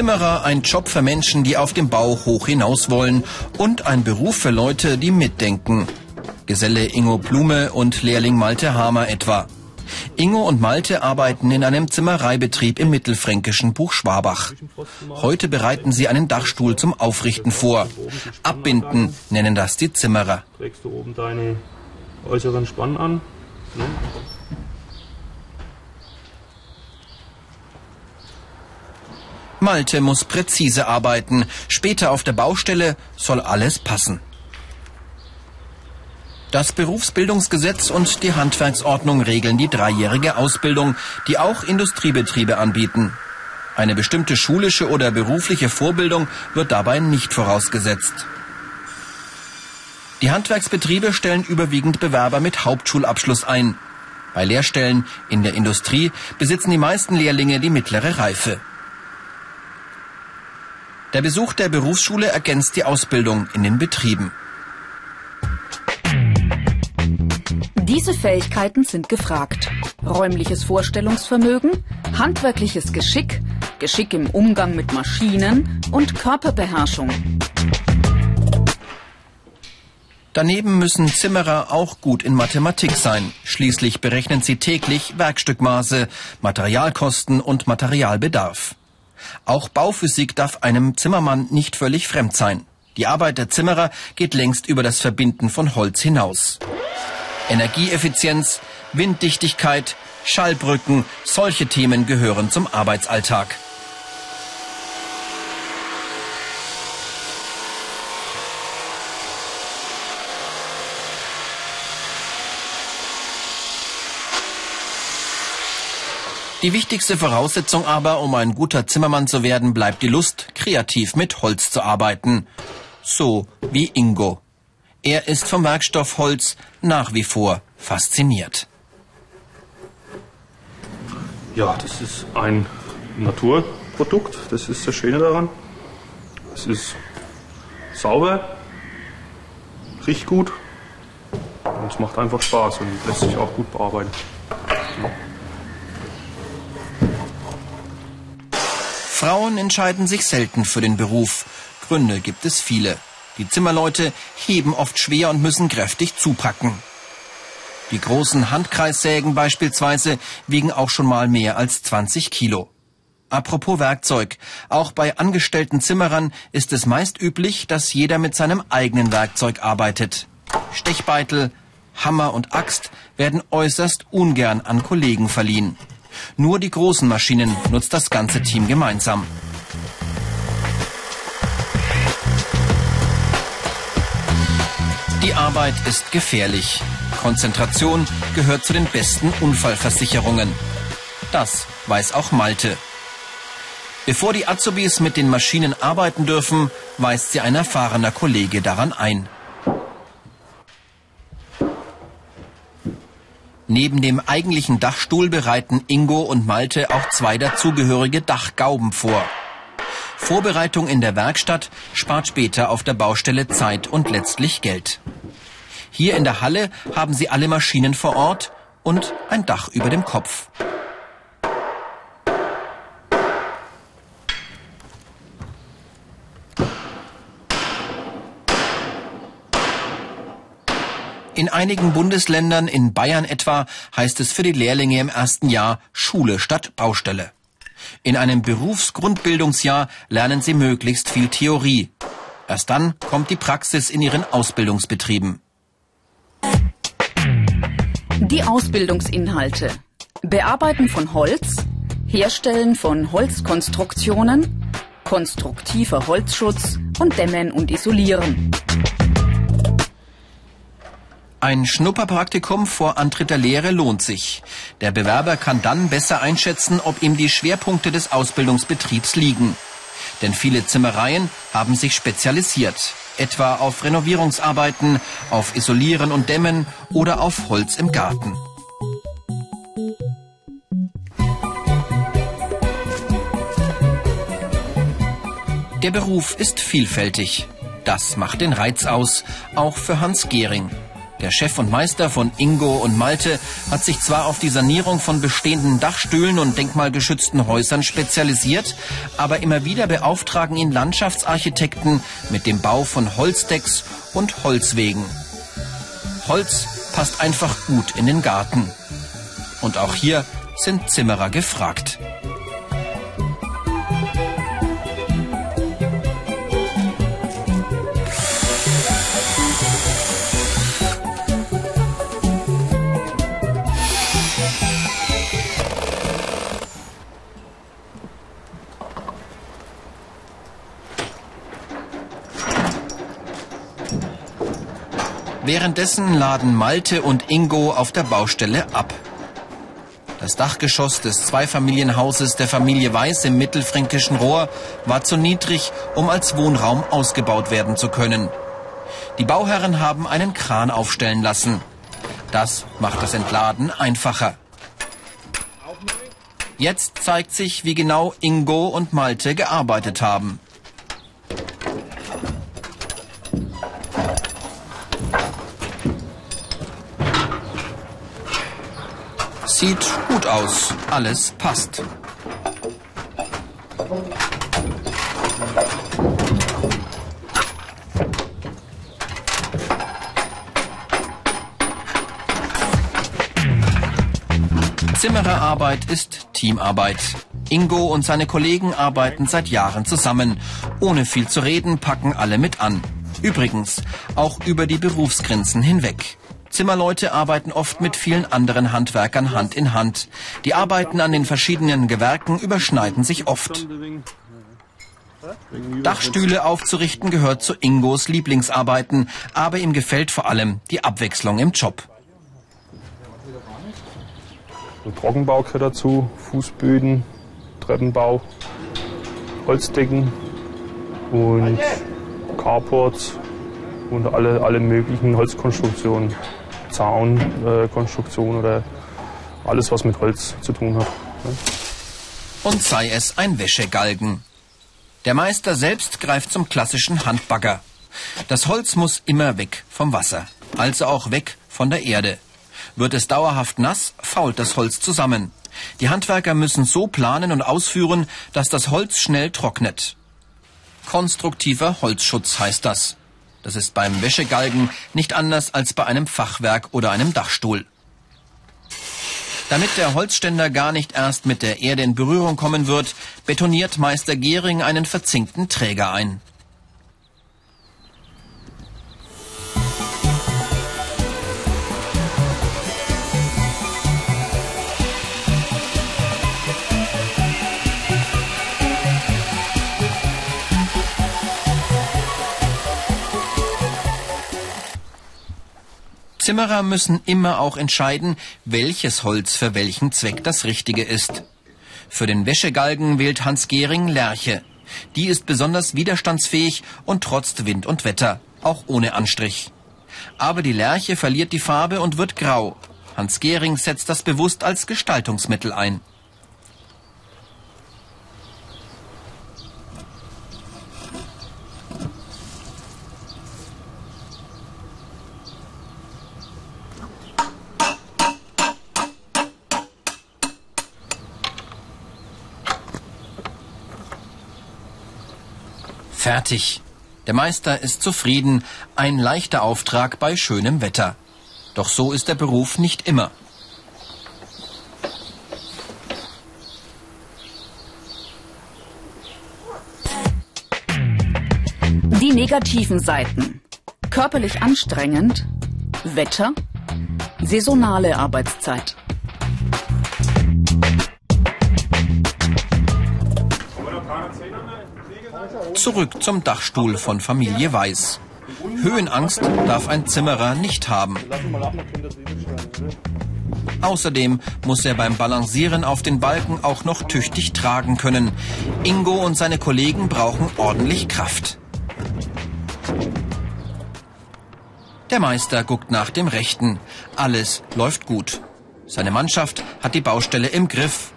Zimmerer ein Job für Menschen, die auf dem Bau hoch hinaus wollen und ein Beruf für Leute, die mitdenken. Geselle Ingo Blume und Lehrling Malte Hamer etwa. Ingo und Malte arbeiten in einem Zimmereibetrieb im mittelfränkischen Buchschwabach. Heute bereiten sie einen Dachstuhl zum Aufrichten vor. Abbinden nennen das die Zimmerer. Trägst du oben deine äußeren Spannen an. Ne? Malte muss präzise arbeiten. Später auf der Baustelle soll alles passen. Das Berufsbildungsgesetz und die Handwerksordnung regeln die dreijährige Ausbildung, die auch Industriebetriebe anbieten. Eine bestimmte schulische oder berufliche Vorbildung wird dabei nicht vorausgesetzt. Die Handwerksbetriebe stellen überwiegend Bewerber mit Hauptschulabschluss ein. Bei Lehrstellen in der Industrie besitzen die meisten Lehrlinge die mittlere Reife. Der Besuch der Berufsschule ergänzt die Ausbildung in den Betrieben. Diese Fähigkeiten sind gefragt. Räumliches Vorstellungsvermögen, handwerkliches Geschick, Geschick im Umgang mit Maschinen und Körperbeherrschung. Daneben müssen Zimmerer auch gut in Mathematik sein. Schließlich berechnen sie täglich Werkstückmaße, Materialkosten und Materialbedarf. Auch Bauphysik darf einem Zimmermann nicht völlig fremd sein. Die Arbeit der Zimmerer geht längst über das Verbinden von Holz hinaus. Energieeffizienz, Winddichtigkeit, Schallbrücken, solche Themen gehören zum Arbeitsalltag. Die wichtigste Voraussetzung aber, um ein guter Zimmermann zu werden, bleibt die Lust, kreativ mit Holz zu arbeiten. So wie Ingo. Er ist vom Werkstoff Holz nach wie vor fasziniert. Ja, das ist ein Naturprodukt. Das ist das Schöne daran. Es ist sauber, riecht gut und es macht einfach Spaß und lässt sich auch gut bearbeiten. Frauen entscheiden sich selten für den Beruf. Gründe gibt es viele. Die Zimmerleute heben oft schwer und müssen kräftig zupacken. Die großen Handkreissägen beispielsweise wiegen auch schon mal mehr als 20 Kilo. Apropos Werkzeug. Auch bei angestellten Zimmerern ist es meist üblich, dass jeder mit seinem eigenen Werkzeug arbeitet. Stechbeitel, Hammer und Axt werden äußerst ungern an Kollegen verliehen. Nur die großen Maschinen nutzt das ganze Team gemeinsam. Die Arbeit ist gefährlich. Konzentration gehört zu den besten Unfallversicherungen. Das weiß auch Malte. Bevor die Azubis mit den Maschinen arbeiten dürfen, weist sie ein erfahrener Kollege daran ein. Neben dem eigentlichen Dachstuhl bereiten Ingo und Malte auch zwei dazugehörige Dachgauben vor. Vorbereitung in der Werkstatt spart später auf der Baustelle Zeit und letztlich Geld. Hier in der Halle haben sie alle Maschinen vor Ort und ein Dach über dem Kopf. In einigen Bundesländern, in Bayern etwa, heißt es für die Lehrlinge im ersten Jahr Schule statt Baustelle. In einem Berufsgrundbildungsjahr lernen sie möglichst viel Theorie. Erst dann kommt die Praxis in ihren Ausbildungsbetrieben. Die Ausbildungsinhalte. Bearbeiten von Holz, Herstellen von Holzkonstruktionen, konstruktiver Holzschutz und Dämmen und Isolieren. Ein Schnupperpraktikum vor Antritt der Lehre lohnt sich. Der Bewerber kann dann besser einschätzen, ob ihm die Schwerpunkte des Ausbildungsbetriebs liegen. Denn viele Zimmereien haben sich spezialisiert, etwa auf Renovierungsarbeiten, auf Isolieren und Dämmen oder auf Holz im Garten. Der Beruf ist vielfältig. Das macht den Reiz aus, auch für Hans Gehring. Der Chef und Meister von Ingo und Malte hat sich zwar auf die Sanierung von bestehenden Dachstühlen und denkmalgeschützten Häusern spezialisiert, aber immer wieder beauftragen ihn Landschaftsarchitekten mit dem Bau von Holzdecks und Holzwegen. Holz passt einfach gut in den Garten. Und auch hier sind Zimmerer gefragt. Währenddessen laden Malte und Ingo auf der Baustelle ab. Das Dachgeschoss des Zweifamilienhauses der Familie Weiß im mittelfränkischen Rohr war zu niedrig, um als Wohnraum ausgebaut werden zu können. Die Bauherren haben einen Kran aufstellen lassen. Das macht das Entladen einfacher. Jetzt zeigt sich, wie genau Ingo und Malte gearbeitet haben. Sieht gut aus. Alles passt. Zimmererarbeit ist Teamarbeit. Ingo und seine Kollegen arbeiten seit Jahren zusammen. Ohne viel zu reden packen alle mit an. Übrigens, auch über die Berufsgrenzen hinweg. Zimmerleute arbeiten oft mit vielen anderen Handwerkern Hand in Hand. Die Arbeiten an den verschiedenen Gewerken überschneiden sich oft. Dachstühle aufzurichten gehört zu Ingos Lieblingsarbeiten, aber ihm gefällt vor allem die Abwechslung im Job. Trockenbau gehört dazu, Fußböden, Treppenbau, Holzdecken und Carports und alle, alle möglichen Holzkonstruktionen. Zaunkonstruktion oder alles, was mit Holz zu tun hat. Und sei es ein Wäschegalgen. Der Meister selbst greift zum klassischen Handbagger. Das Holz muss immer weg vom Wasser, also auch weg von der Erde. Wird es dauerhaft nass, fault das Holz zusammen. Die Handwerker müssen so planen und ausführen, dass das Holz schnell trocknet. Konstruktiver Holzschutz heißt das. Das ist beim Wäschegalgen nicht anders als bei einem Fachwerk oder einem Dachstuhl. Damit der Holzständer gar nicht erst mit der Erde in Berührung kommen wird, betoniert Meister Gehring einen verzinkten Träger ein. Zimmerer müssen immer auch entscheiden, welches Holz für welchen Zweck das richtige ist. Für den Wäschegalgen wählt Hans Gehring Lerche. Die ist besonders widerstandsfähig und trotzt Wind und Wetter, auch ohne Anstrich. Aber die Lerche verliert die Farbe und wird grau. Hans Gehring setzt das bewusst als Gestaltungsmittel ein. Fertig. Der Meister ist zufrieden. Ein leichter Auftrag bei schönem Wetter. Doch so ist der Beruf nicht immer. Die negativen Seiten. Körperlich anstrengend, Wetter, saisonale Arbeitszeit. Zurück zum Dachstuhl von Familie Weiß. Höhenangst darf ein Zimmerer nicht haben. Außerdem muss er beim Balancieren auf den Balken auch noch tüchtig tragen können. Ingo und seine Kollegen brauchen ordentlich Kraft. Der Meister guckt nach dem Rechten. Alles läuft gut. Seine Mannschaft hat die Baustelle im Griff.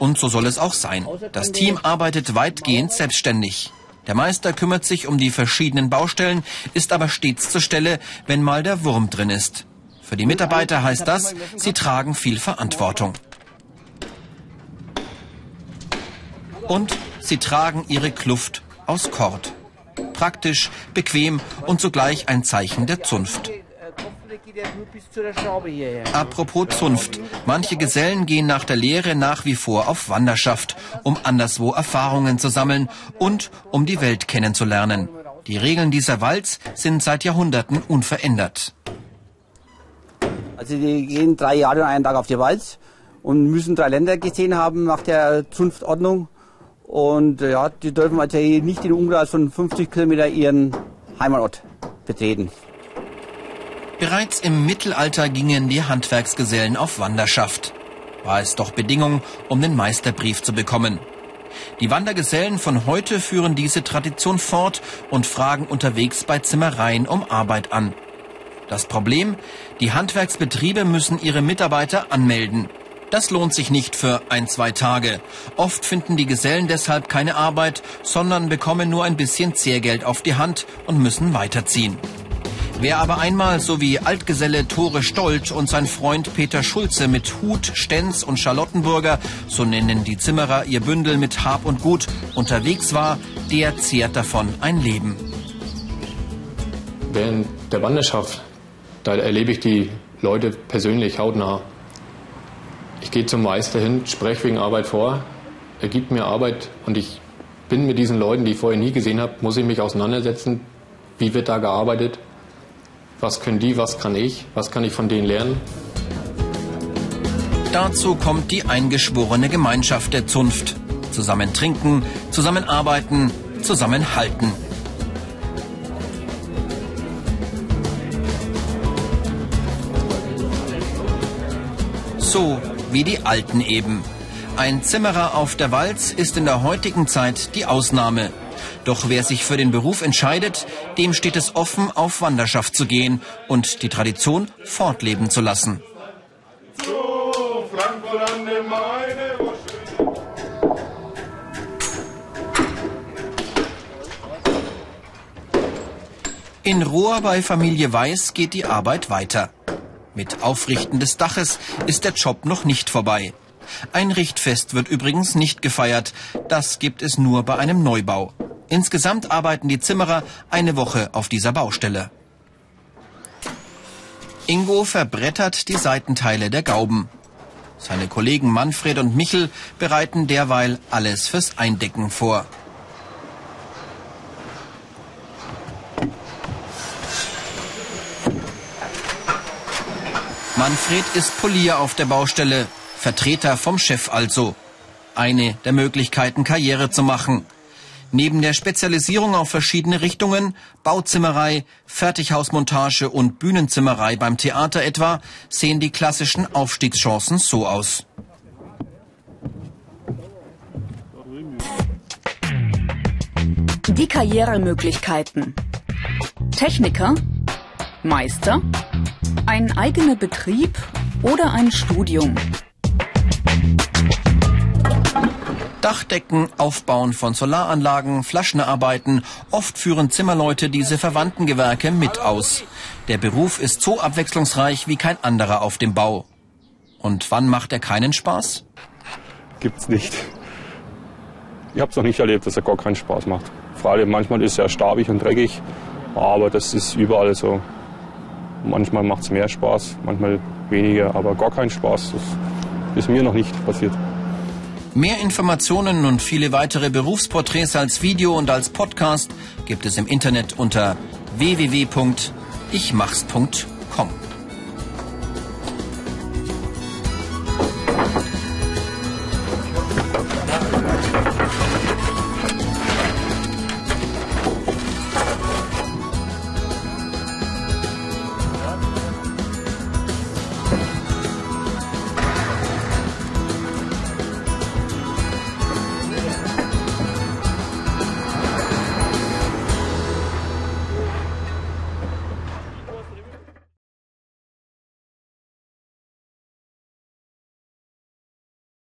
Und so soll es auch sein. Das Team arbeitet weitgehend selbstständig. Der Meister kümmert sich um die verschiedenen Baustellen, ist aber stets zur Stelle, wenn mal der Wurm drin ist. Für die Mitarbeiter heißt das, sie tragen viel Verantwortung. Und sie tragen ihre Kluft aus Kord. Praktisch, bequem und zugleich ein Zeichen der Zunft. Apropos Zunft. Manche Gesellen gehen nach der Lehre nach wie vor auf Wanderschaft, um anderswo Erfahrungen zu sammeln und um die Welt kennenzulernen. Die Regeln dieser Walz sind seit Jahrhunderten unverändert. Also die gehen drei Jahre und einen Tag auf die Walz und müssen drei Länder gesehen haben nach der Zunftordnung. Und ja, die dürfen also nicht in Umkreis von 50 Kilometer ihren Heimatort betreten. Bereits im Mittelalter gingen die Handwerksgesellen auf Wanderschaft. War es doch Bedingung, um den Meisterbrief zu bekommen. Die Wandergesellen von heute führen diese Tradition fort und fragen unterwegs bei Zimmereien um Arbeit an. Das Problem? Die Handwerksbetriebe müssen ihre Mitarbeiter anmelden. Das lohnt sich nicht für ein, zwei Tage. Oft finden die Gesellen deshalb keine Arbeit, sondern bekommen nur ein bisschen Zehrgeld auf die Hand und müssen weiterziehen. Wer aber einmal, so wie Altgeselle Tore Stolt und sein Freund Peter Schulze mit Hut, Stenz und Charlottenburger, so nennen die Zimmerer ihr Bündel mit Hab und Gut, unterwegs war, der zehrt davon ein Leben. Während der Wanderschaft, da erlebe ich die Leute persönlich hautnah. Ich gehe zum Meister hin, spreche wegen Arbeit vor, er gibt mir Arbeit und ich bin mit diesen Leuten, die ich vorher nie gesehen habe, muss ich mich auseinandersetzen, wie wird da gearbeitet, was können die, was kann ich, was kann ich von denen lernen. Dazu kommt die eingeschworene Gemeinschaft der Zunft. Zusammen trinken, zusammenarbeiten, zusammenhalten. So wie die Alten eben. Ein Zimmerer auf der Walz ist in der heutigen Zeit die Ausnahme. Doch wer sich für den Beruf entscheidet, dem steht es offen, auf Wanderschaft zu gehen und die Tradition fortleben zu lassen. In Rohr bei Familie Weiß geht die Arbeit weiter. Mit Aufrichten des Daches ist der Job noch nicht vorbei. Ein Richtfest wird übrigens nicht gefeiert. Das gibt es nur bei einem Neubau. Insgesamt arbeiten die Zimmerer eine Woche auf dieser Baustelle. Ingo verbrettert die Seitenteile der Gauben. Seine Kollegen Manfred und Michel bereiten derweil alles fürs Eindecken vor. Manfred ist Polier auf der Baustelle, Vertreter vom Chef also. Eine der Möglichkeiten, Karriere zu machen. Neben der Spezialisierung auf verschiedene Richtungen, Bauzimmerei, Fertighausmontage und Bühnenzimmerei beim Theater etwa, sehen die klassischen Aufstiegschancen so aus. Die Karrieremöglichkeiten. Techniker, Meister, ein eigener Betrieb oder ein Studium. Dachdecken, Aufbauen von Solaranlagen, Flaschenarbeiten. Oft führen Zimmerleute diese verwandten Gewerke mit aus. Der Beruf ist so abwechslungsreich wie kein anderer auf dem Bau. Und wann macht er keinen Spaß? Gibt's nicht. Ich habe es noch nicht erlebt, dass er gar keinen Spaß macht. Vor allem manchmal ist er stabig und dreckig, aber das ist überall so. Manchmal macht es mehr Spaß, manchmal weniger, aber gar keinen Spaß. Das ist mir noch nicht passiert. Mehr Informationen und viele weitere Berufsporträts als Video und als Podcast gibt es im Internet unter www.ichmachs.com.